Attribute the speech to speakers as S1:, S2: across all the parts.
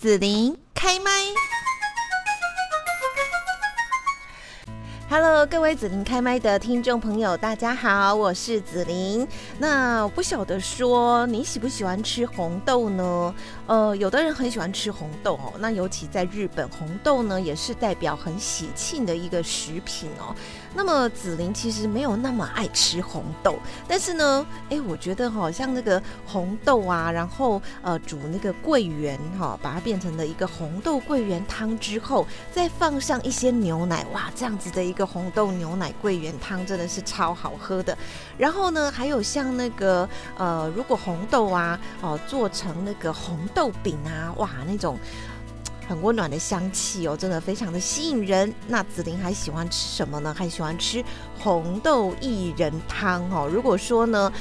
S1: 紫琳开麦。Hello，各位紫琳开麦的听众朋友，大家好，我是紫琳。那我不晓得说你喜不喜欢吃红豆呢？呃，有的人很喜欢吃红豆哦。那尤其在日本，红豆呢也是代表很喜庆的一个食品哦。那么紫琳其实没有那么爱吃红豆，但是呢，哎，我觉得好像那个红豆啊，然后呃煮那个桂圆哈，把它变成了一个红豆桂圆汤之后，再放上一些牛奶，哇，这样子的一个红豆牛奶桂圆汤真的是超好喝的。然后呢，还有像那个呃，如果红豆啊哦做成那个红豆饼啊，哇，那种。很温暖的香气哦，真的非常的吸引人。那紫琳还喜欢吃什么呢？还喜欢吃红豆薏仁汤哦。如果说呢？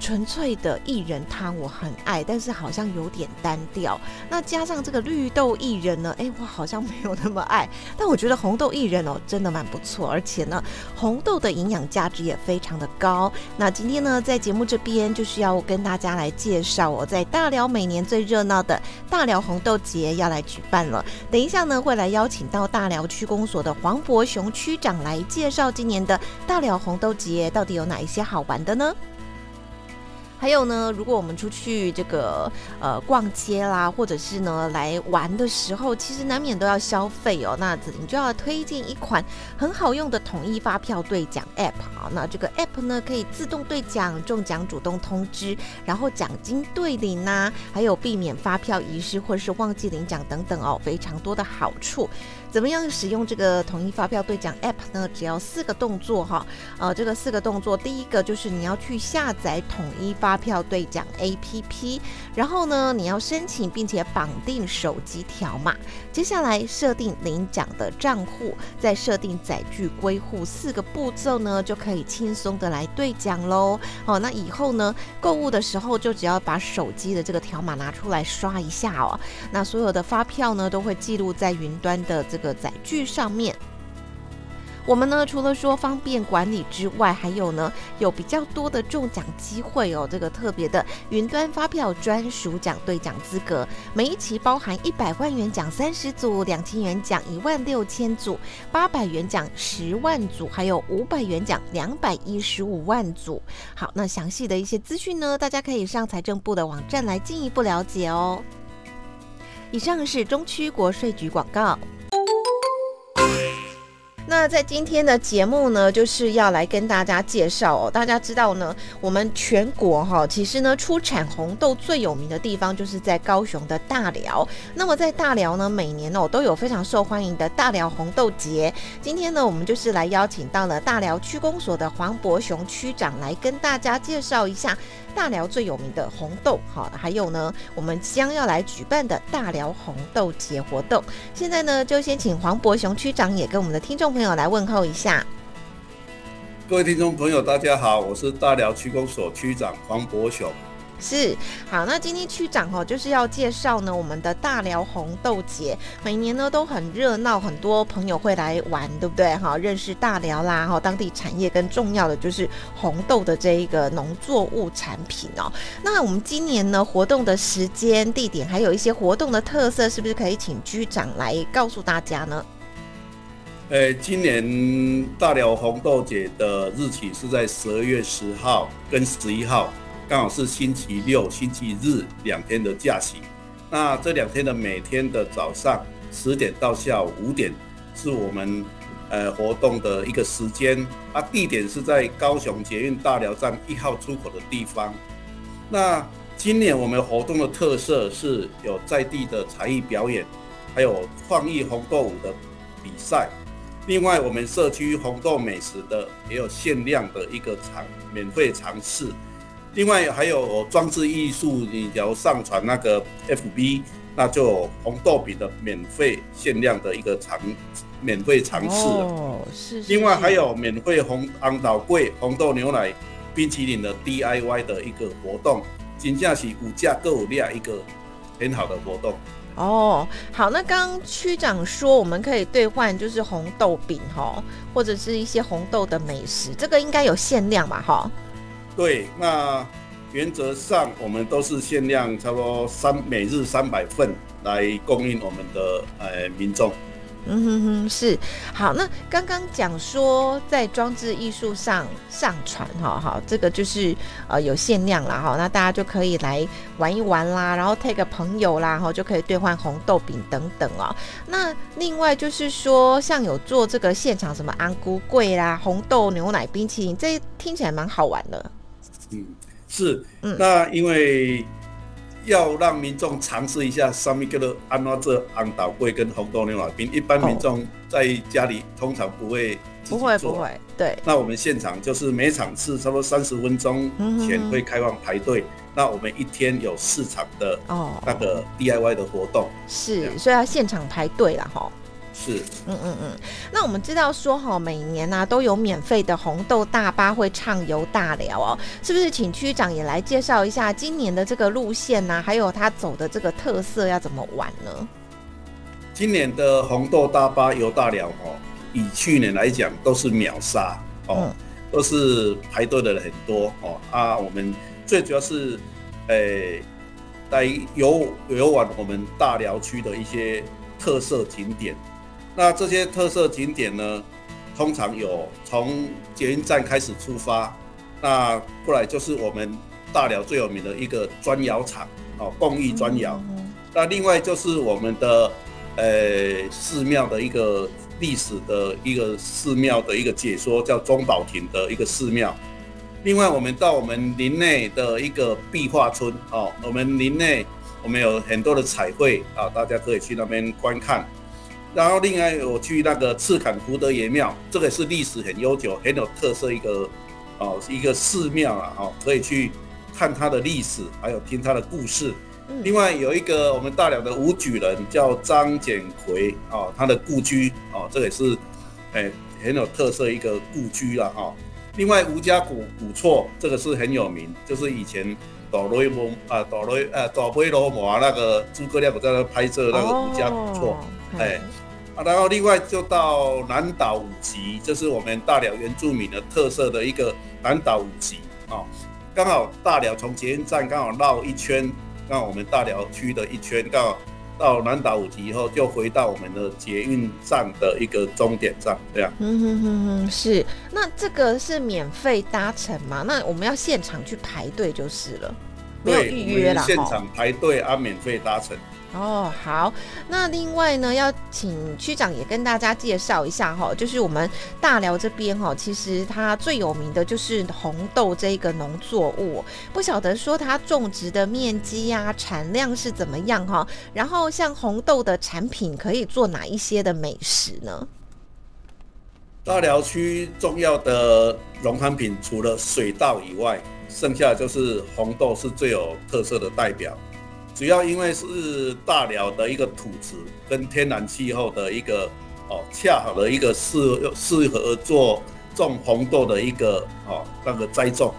S1: 纯粹的薏仁汤我很爱，但是好像有点单调。那加上这个绿豆薏仁呢，哎，我好像没有那么爱。但我觉得红豆薏仁哦，真的蛮不错，而且呢，红豆的营养价值也非常的高。那今天呢，在节目这边就是要跟大家来介绍，我在大寮每年最热闹的大寮红豆节要来举办了。等一下呢，会来邀请到大寮区公所的黄伯雄区长来介绍今年的大寮红豆节到底有哪一些好玩的呢？还有呢，如果我们出去这个呃逛街啦，或者是呢来玩的时候，其实难免都要消费哦。那子玲就要推荐一款很好用的统一发票兑奖 App 啊。那这个 App 呢可以自动兑奖、中奖主动通知，然后奖金兑领呐，还有避免发票遗失或是忘记领奖等等哦，非常多的好处。怎么样使用这个统一发票兑奖 App 呢？只要四个动作哈，呃，这个四个动作，第一个就是你要去下载统一发票兑奖 APP，然后呢，你要申请并且绑定手机条码，接下来设定领奖的账户，再设定载具归户，四个步骤呢，就可以轻松的来兑奖喽。哦，那以后呢，购物的时候就只要把手机的这个条码拿出来刷一下哦，那所有的发票呢，都会记录在云端的这。个载具上面，我们呢除了说方便管理之外，还有呢有比较多的中奖机会哦。这个特别的云端发票专属奖兑奖资格，每一期包含一百万元奖三十组，两千元奖一万六千组，八百元奖十万组，还有五百元奖两百一十五万组。好，那详细的一些资讯呢，大家可以上财政部的网站来进一步了解哦。以上是中区国税局广告。那在今天的节目呢，就是要来跟大家介绍哦。大家知道呢，我们全国哈，其实呢，出产红豆最有名的地方就是在高雄的大寮。那么在大寮呢，每年哦都有非常受欢迎的大寮红豆节。今天呢，我们就是来邀请到了大寮区公所的黄伯雄区长来跟大家介绍一下大寮最有名的红豆。好，还有呢，我们将要来举办的大寮红豆节活动。现在呢，就先请黄伯雄区长也跟我们的听众朋朋友来问候一下，
S2: 各位听众朋友，大家好，我是大寮区公所区长黄博雄。
S1: 是，好，那今天区长哦就是要介绍呢我们的大寮红豆节，每年呢都很热闹，很多朋友会来玩，对不对？哈，认识大寮啦，哈，当地产业跟重要的就是红豆的这一个农作物产品哦。那我们今年呢活动的时间、地点，还有一些活动的特色，是不是可以请区长来告诉大家呢？
S2: 呃，今年大寮红豆节的日期是在十二月十号跟十一号，刚好是星期六、星期日两天的假期。那这两天的每天的早上十点到下午五点，是我们呃活动的一个时间。啊，地点是在高雄捷运大寮站一号出口的地方。那今年我们活动的特色是有在地的才艺表演，还有创意红豆舞的比赛。另外，我们社区红豆美食的也有限量的一个尝免费尝试。另外还有装置艺术，你要上传那个 FB，那就红豆饼的免费限量的一个尝免费尝试。
S1: 哦，是。
S2: 另外还有免费红安岛柜红豆牛奶冰淇淋的 DIY 的一个活动，金价是五价各五量一个很好的活动。
S1: 哦，好，那刚刚区长说我们可以兑换，就是红豆饼哈，或者是一些红豆的美食，这个应该有限量吧？哈，
S2: 对，那原则上我们都是限量，差不多三每日三百份，来供应我们的呃民众。
S1: 嗯哼哼，是好。那刚刚讲说在装置艺术上上传，哈哈，这个就是呃有限量啦，哈，那大家就可以来玩一玩啦，然后 take 朋友啦，哈，就可以兑换红豆饼等等哦。那另外就是说，像有做这个现场什么安菇桂啦、红豆牛奶冰淇淋，这听起来蛮好玩的。
S2: 嗯，是，嗯，那因为。要让民众尝试一下上面叫做安拉这安岛桂跟红豆牛奶冰，一般民众在家里通常不会
S1: 不会不会，对。
S2: 那我们现场就是每场次差不多三十分钟前会开放排队，那我们一天有四场的哦那个 DIY 的活动，
S1: 是，所以要现场排队了哈。
S2: 是，嗯
S1: 嗯嗯，那我们知道说哈，每年呢都有免费的红豆大巴会畅游大寮哦，是不是？请区长也来介绍一下今年的这个路线呢，还有他走的这个特色要怎么玩呢？
S2: 今年的红豆大巴游大寮哦，以去年来讲都是秒杀哦，都是排队的人很多哦啊，我们最主要是诶来游游玩我们大寮区的一些特色景点。那这些特色景点呢，通常有从捷运站开始出发，那过来就是我们大寮最有名的一个砖窑厂哦，工艺砖窑。那另外就是我们的呃寺庙的一个历史的一个寺庙的一个解说，叫中宝亭的一个寺庙。另外，我们到我们林内的一个壁画村哦，我们林内我们有很多的彩绘啊，大家可以去那边观看。然后另外我去那个赤坎福德爷庙，这个是历史很悠久、很有特色一个哦一个寺庙啊，哦可以去看它的历史，还有听它的故事。另外有一个我们大寮的武举人叫张简奎哦，他的故居哦，这也是哎很有特色一个故居了哈。另外吴家古古厝这个是很有名，就是以前哆瑞摩啊哆瑞呃哆贝罗摩那个诸葛亮在那拍摄那个吴家古厝，哎。啊然后另外就到南岛五级，这是我们大寮原住民的特色的一个南岛五级啊。刚好大寮从捷运站刚好绕一圈，刚好我们大寮区的一圈，刚好到南岛五级以后，就回到我们的捷运站的一个终点站，这样。嗯哼
S1: 哼哼，是。那这个是免费搭乘吗？那我们要现场去排队就是了，没有预约了
S2: 现场排队啊，免费搭乘。
S1: 哦，好，那另外呢，要请区长也跟大家介绍一下哈，就是我们大寮这边哈，其实它最有名的就是红豆这个农作物，不晓得说它种植的面积呀、产量是怎么样哈，然后像红豆的产品可以做哪一些的美食呢？
S2: 大寮区重要的农产品除了水稻以外，剩下就是红豆是最有特色的代表。主要因为是大寮的一个土质跟天然气候的一个哦，恰好的一个适适合做种红豆的一个哦那个栽种，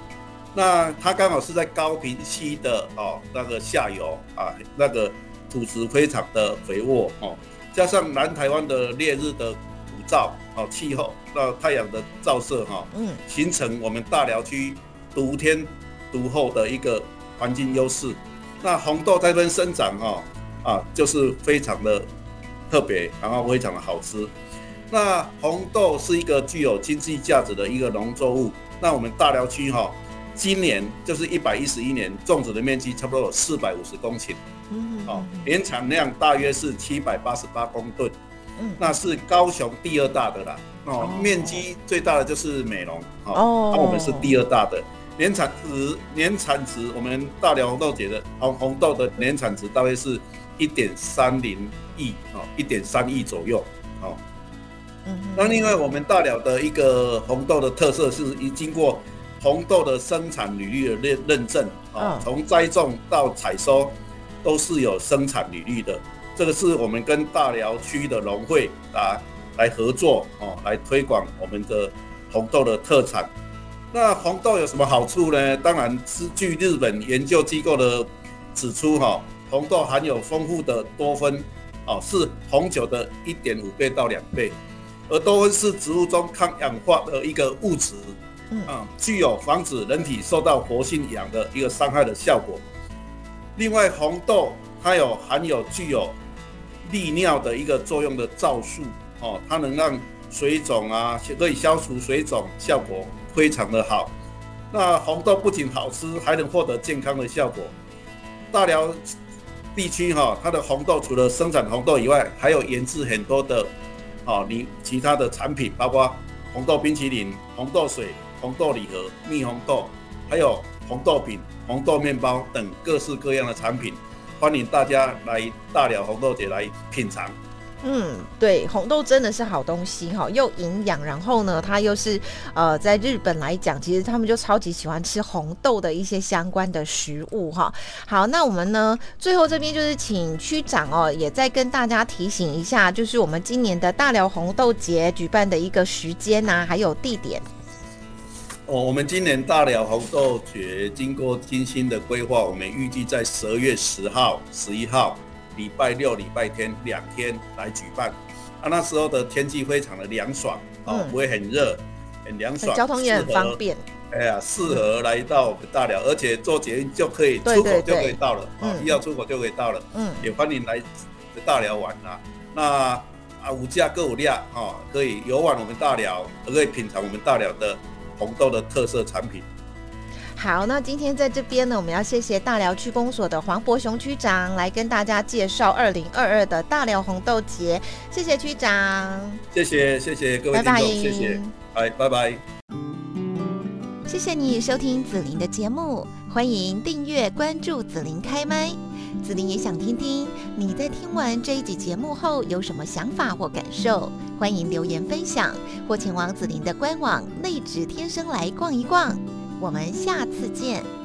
S2: 那它刚好是在高平溪的哦那个下游啊，那个土质非常的肥沃哦，加上南台湾的烈日的普照哦气候，那太阳的照射哈，嗯，形成我们大寮区独天独厚的一个环境优势。那红豆在这边生长哈啊，就是非常的特别，然后非常的好吃。那红豆是一个具有经济价值的一个农作物。那我们大寮区哈，今年就是一百一十一年种植的面积差不多有四百五十公顷，嗯，哦，年产量大约是七百八十八公吨，嗯，那是高雄第二大的啦，哦，面积最大的就是美容，哦，那我们是第二大的。年产值年产值，我们大寮红豆节的红红豆的年产值大约是一点三零亿哦，一点三亿左右哦。嗯，那另外我们大寮的一个红豆的特色是已经过红豆的生产履历的认认证啊，从栽种到采收都是有生产履历的。这个是我们跟大寮区的农会啊来合作哦，来推广我们的红豆的特产。那红豆有什么好处呢？当然是据日本研究机构的指出，哈，红豆含有丰富的多酚，哦，是红酒的一点五倍到两倍，而多酚是植物中抗氧化的一个物质，啊，具有防止人体受到活性氧的一个伤害的效果。另外，红豆它有含有具有利尿的一个作用的皂素哦，它能让水肿啊，可以消除水肿，效果非常的好。那红豆不仅好吃，还能获得健康的效果。大寮地区哈，它的红豆除了生产红豆以外，还有研制很多的哦，你其他的产品，包括红豆冰淇淋、红豆水、红豆礼盒、蜜红豆，还有红豆饼、红豆面包等各式各样的产品。欢迎大家来大寮红豆节来品尝。
S1: 嗯，对，红豆真的是好东西哈，又营养，然后呢，它又是呃，在日本来讲，其实他们就超级喜欢吃红豆的一些相关的食物哈。好，那我们呢，最后这边就是请区长哦，也再跟大家提醒一下，就是我们今年的大寮红豆节举办的一个时间呐，还有地点。
S2: 哦，我们今年大寮红豆节经过精心的规划，我们预计在十二月十号、十一号，礼拜六、礼拜天两天来举办。啊，那时候的天气非常的凉爽，哦，不会很热，很凉爽，
S1: 交通也很方便。
S2: 哎呀，适合来到我们大寮，而且坐捷运就可以出口就可以到了，哦，一要出口就可以到了。嗯，也欢迎来大寮玩啊。那啊，五价各五量，哈，可以游玩我们大寮，可以品尝我们大寮的。红豆的特色产品。
S1: 好，那今天在这边呢，我们要谢谢大寮区公所的黄博雄区长来跟大家介绍二零二二的大寮红豆节。谢谢区长，
S2: 谢谢谢谢各位听众，谢谢，哎，拜拜。
S1: 谢谢你收听紫琳的节目，欢迎订阅关注紫琳开麦。紫琳也想听听你在听完这一集节目后有什么想法或感受，欢迎留言分享，或前往紫琳的官网内指天生来逛一逛。我们下次见。